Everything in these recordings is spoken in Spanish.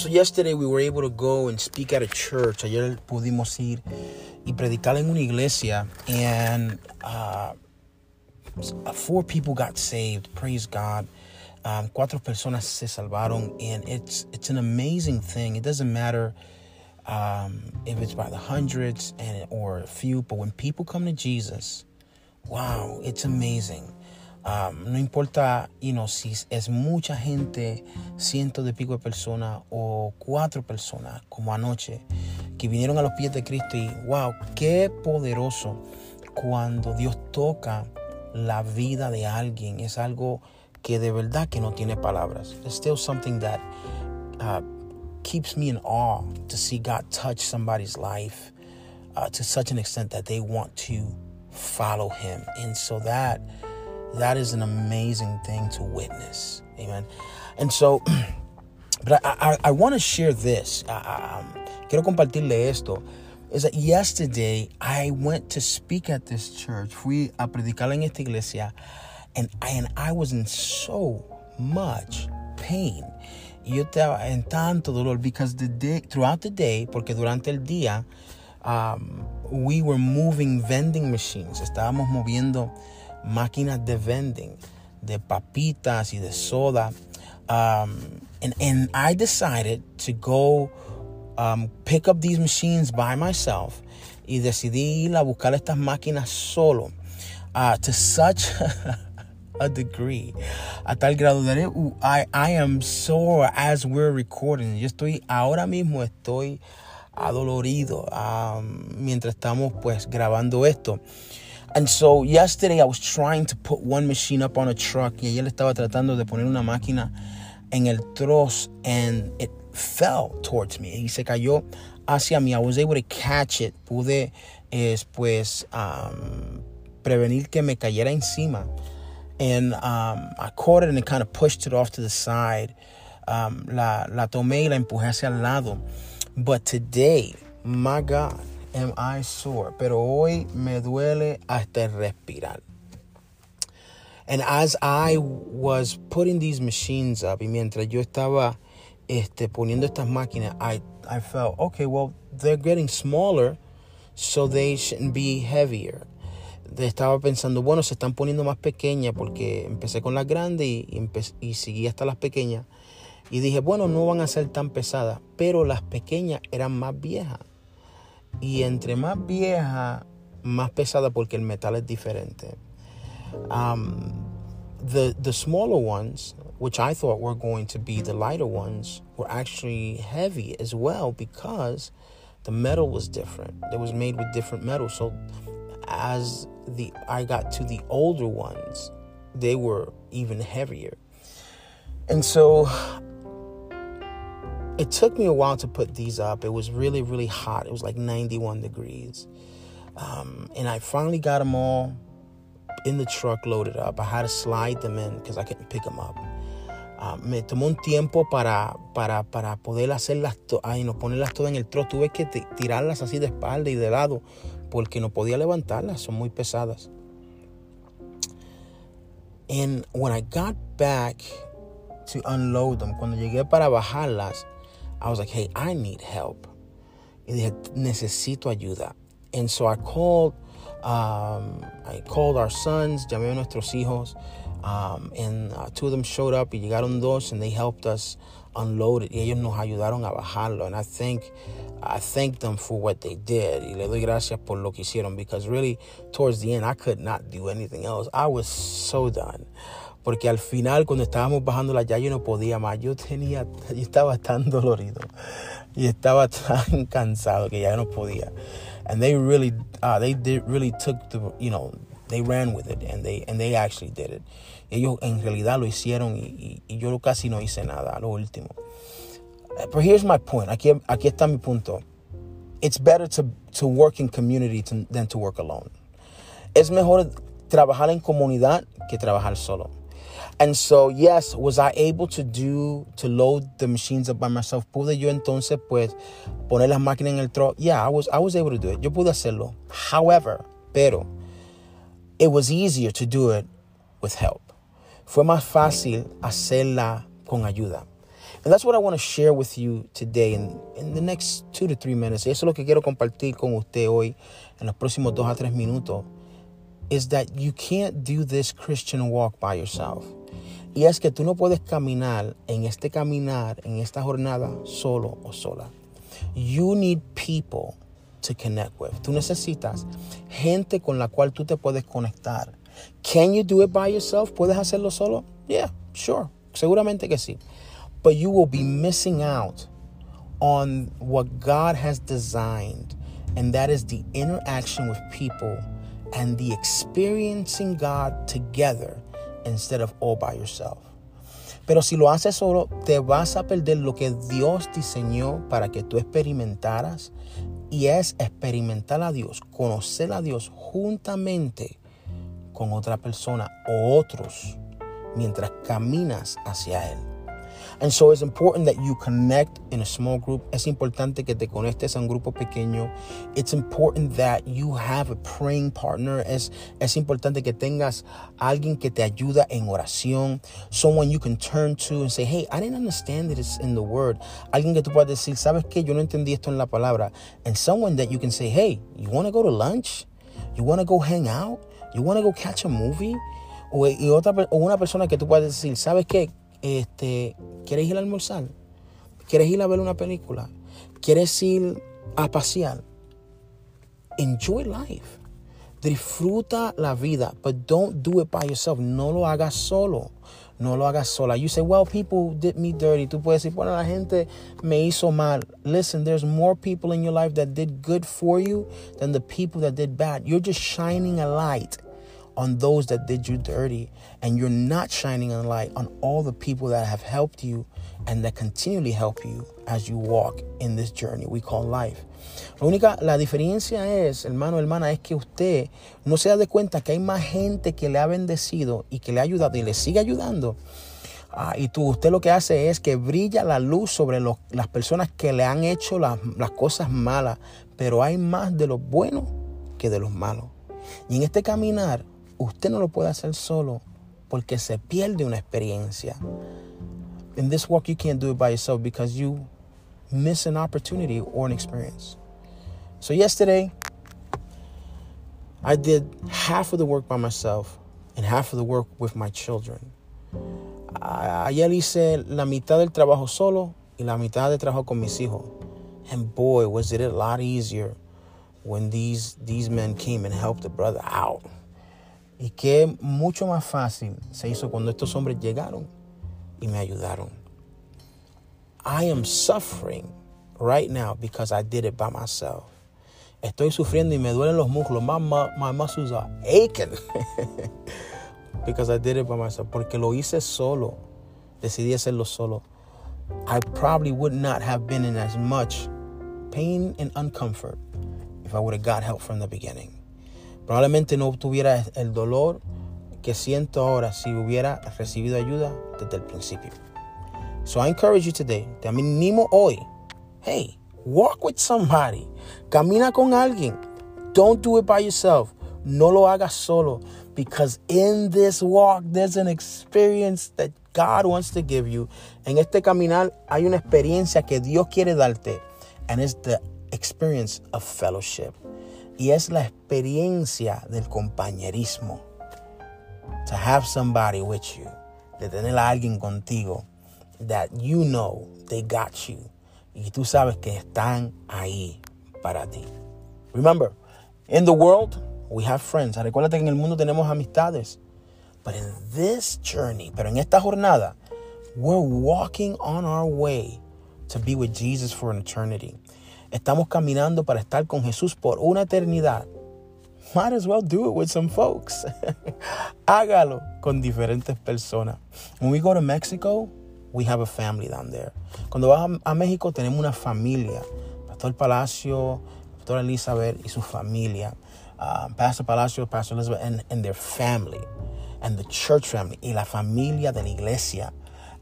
So yesterday we were able to go and speak at a church. Ayer pudimos ir y predicar en una iglesia, and uh, four people got saved. Praise God. Um, cuatro personas se salvaron, and it's it's an amazing thing. It doesn't matter um, if it's by the hundreds and or a few, but when people come to Jesus, wow, it's amazing. Um, no importa, si es mucha gente, cientos de pico de personas o cuatro personas, como anoche, que vinieron a los pies de Cristo y wow, qué poderoso cuando Dios toca la vida de alguien. Es algo que de verdad que no tiene palabras. It's still something that uh, keeps me in awe to see God touch somebody's life uh, to such an extent that they want to follow Him. And so that that is an amazing thing to witness. Amen. And so, but I, I, I want to share this. Um, quiero compartirle esto. Is that yesterday I went to speak at this church. Fui a predicar en esta iglesia, and I, and I was in so much pain. Yo estaba en tanto dolor because the day, throughout the day, porque durante el día, um, we were moving vending machines. Estábamos moviendo máquinas de vending, de papitas y de soda. Um, and, and I decided to go um, pick up these machines by myself y decidí ir a buscar estas máquinas solo uh, to such a degree, a tal grado that it, I, I am sore as we're recording. Yo estoy, ahora mismo estoy adolorido um, mientras estamos pues grabando esto. And so yesterday I was trying to put one machine up on a truck y ayer estaba tratando de poner una máquina en el troz and it fell towards me y se cayó hacia mí. I was able to catch it. Pude es, pues um, prevenir que me cayera encima. And um, I caught it and it kind of pushed it off to the side. Um, la, la tomé y la empujé hacia el lado. But today, my God, am I sore, pero hoy me duele hasta respirar. And as I was putting these machines up, y mientras yo estaba este, poniendo estas máquinas, I, I felt, okay, well, they're getting smaller, so they shouldn't be heavier. Estaba pensando, bueno, se están poniendo más pequeñas porque empecé con las grandes y, y, y seguí hasta las pequeñas. Y dije, bueno, no van a ser tan pesadas, pero las pequeñas eran más viejas. Y entre más vieja, más pesada porque el metal es diferente. Um, the, the smaller ones, which I thought were going to be the lighter ones, were actually heavy as well because the metal was different. It was made with different metals. So as the I got to the older ones, they were even heavier. And so it took me a while to put these up. It was really, really hot. It was like 91 degrees. Um, and I finally got them all in the truck loaded up. I had to slide them in because I couldn't pick them up. Uh, me tomó un tiempo para, para, para poder hacerlas, ay, no, ponerlas todas en el truck. Tuve que tirarlas así de espalda y de lado porque no podía levantarlas. Son muy pesadas. And when I got back to unload them, cuando llegué para bajarlas, I was like, hey, I need help. Necesito ayuda. And so I called, um, I called our sons, llamé a nuestros hijos, um, and uh, two of them showed up y llegaron dos and they helped us unload it. Y ellos nos ayudaron a bajarlo. And I think, I thank them for what they did. Y le doy gracias por lo que hicieron because really, towards the end, I could not do anything else. I was so done. Porque al final cuando estábamos bajando la ya yo no podía más. Yo tenía, yo estaba tan dolorido y estaba tan cansado que ya no podía. And they really, uh, they did, really took the, you know, they ran with it and they, and they actually did it. Ellos en realidad lo hicieron y, y, y yo casi no hice nada a lo último. But here's my point. Aquí, aquí está mi punto. It's better to, to work in community to, than to work alone. Es mejor trabajar en comunidad que trabajar solo. And so, yes, was I able to do, to load the machines up by myself? ¿Pude yo entonces, pues, poner las máquinas en el truck? Yeah, I was, I was able to do it. Yo pude hacerlo. However, pero, it was easier to do it with help. Fue más fácil hacerla con ayuda. And that's what I want to share with you today in, in the next two to three minutes. Eso es lo que quiero compartir con usted hoy en los próximos dos a tres minutos. Is that you can't do this Christian walk by yourself. Y es que tú no puedes caminar en este caminar, en esta jornada, solo o sola. You need people to connect with. Tú necesitas gente con la cual tú te puedes conectar. Can you do it by yourself? ¿Puedes hacerlo solo? Yeah, sure. Seguramente que sí. But you will be missing out on what God has designed, and that is the interaction with people and the experiencing God together instead of all by yourself. Pero si lo haces solo, te vas a perder lo que Dios diseñó para que tú experimentaras y es experimentar a Dios, conocer a Dios juntamente con otra persona o otros mientras caminas hacia Él. And so it's important that you connect in a small group. Es importante que te conectes a un grupo pequeño. It's important that you have a praying partner. Es, es importante que tengas alguien que te ayuda en oración. Someone you can turn to and say, hey, I didn't understand this in the word. Alguien que tú puedas decir, ¿sabes qué? Yo no entendí esto en la palabra. And someone that you can say, hey, you want to go to lunch? You want to go hang out? You want to go catch a movie? O, y otra, o una persona que tú puedas decir, ¿sabes qué? Este, ¿Quieres ir a almorzar? ¿Quieres ir a ver una película? ¿Quieres ir a pasear? Enjoy life. Disfruta la vida, but don't do it by yourself. No lo hagas solo. No lo hagas sola. You say, well, people did me dirty. Tú puedes decir, bueno, la gente me hizo mal. Listen, there's more people in your life that did good for you than the people that did bad. You're just shining a light on those that did you dirty, and you're not shining a light on all the people that have helped you and that continually help you as you walk in this journey we call life. La única, la diferencia es, hermano, hermana, es que usted no se da de cuenta que hay más gente que le ha bendecido y que le ha ayudado y le sigue ayudando. Ah, y tú, usted lo que hace es que brilla la luz sobre los, las personas que le han hecho las, las cosas malas, pero hay más de los buenos que de los malos. Y en este caminar, usted no lo puede hacer solo porque se pierde una experiencia. In this walk, you can't do it by yourself because you miss an opportunity or an experience. So, yesterday, I did half of the work by myself and half of the work with my children. Ayer hice la mitad del trabajo solo y la mitad del trabajo con mis hijos. And boy, was it a lot easier when these, these men came and helped the brother out. Y que mucho más fácil se hizo cuando estos hombres llegaron y me ayudaron. I am suffering right now because I did it by myself. Estoy sufriendo y me duelen los muslos. My, my muscles are aching because I did it by myself. Porque lo hice solo. Decidí hacerlo solo. I probably would not have been in as much pain and uncomfort if I would have got help from the beginning. Probablemente no tuviera el dolor que siento ahora si hubiera recibido ayuda desde el principio. So I encourage you today, te animo hoy. Hey, walk with somebody. Camina con alguien. Don't do it by yourself. No lo hagas solo. Because in this walk, there's an experience that God wants to give you. En este caminar hay una experiencia que Dios quiere darte. And it's the experience of fellowship. Y es la experiencia del compañerismo. To have somebody with you. De tener a alguien contigo. That you know they got you. Y tú sabes que están ahí para ti. Remember, in the world, we have friends. Recuerda que en el mundo tenemos amistades. But in this journey, pero en esta jornada, we're walking on our way to be with Jesus for an eternity. Estamos caminando para estar con Jesús por una eternidad. Might as well do it with some folks. Hágalo con diferentes personas. When we go to Mexico, we have a family down there. Cuando vas a, México, tenemos una familia. Pastor Palacio, Pastor Elizabeth y su familia. Uh, Pastor Palacio, Pastor Elizabeth and, and their family. And the church family. Y la familia de la iglesia.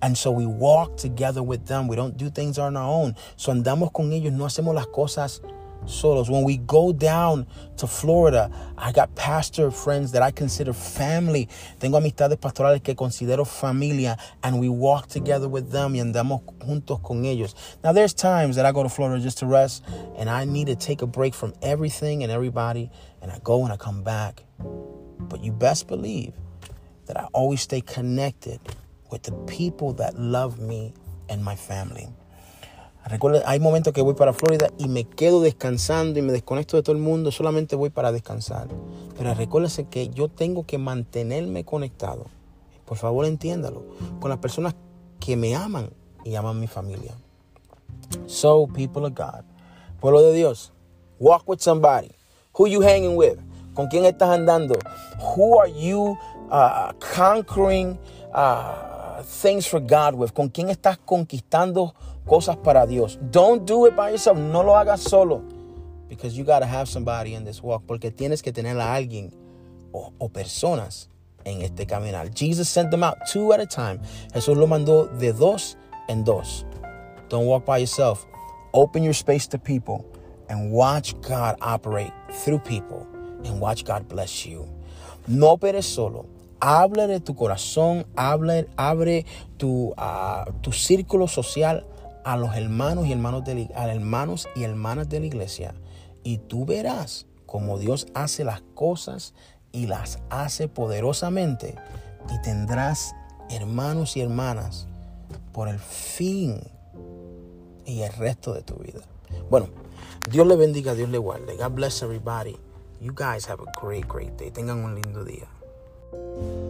And so we walk together with them. We don't do things on our own. So andamos con ellos, no hacemos las cosas solos. When we go down to Florida, I got pastor friends that I consider family. Tengo amistades pastorales que considero familia, and we walk together with them y andamos juntos con ellos. Now, there's times that I go to Florida just to rest, and I need to take a break from everything and everybody, and I go and I come back. But you best believe that I always stay connected with the people that love me and my family. Recuerda, hay momentos que voy para Florida y me quedo descansando y me desconecto de todo el mundo, solamente voy para descansar. Pero recuérdese que yo tengo que mantenerme conectado. Por favor, entiéndalo. Con las personas que me aman y aman mi familia. So, people of God, pueblo de Dios, walk with somebody. Who you hanging with? ¿Con quién estás andando? Who are you uh, conquering uh, things for God with? ¿Con quién estás conquistando cosas para Dios. Don't do it by yourself. No lo hagas solo. Because you got to have somebody in this walk. Porque tienes que tener a alguien o, o personas en este caminar. Jesus sent them out two at a time. Jesús lo mandó de dos en dos. Don't walk by yourself. Open your space to people and watch God operate through people and watch God bless you. No operes solo. Habla de tu corazón, habla, abre tu, uh, tu círculo social a los hermanos y hermanos de, hermanos y hermanas de la iglesia y tú verás cómo Dios hace las cosas y las hace poderosamente y tendrás hermanos y hermanas por el fin y el resto de tu vida. Bueno, Dios le bendiga, Dios le guarde. God bless everybody. You guys have a great, great day. Tengan un lindo día. thank you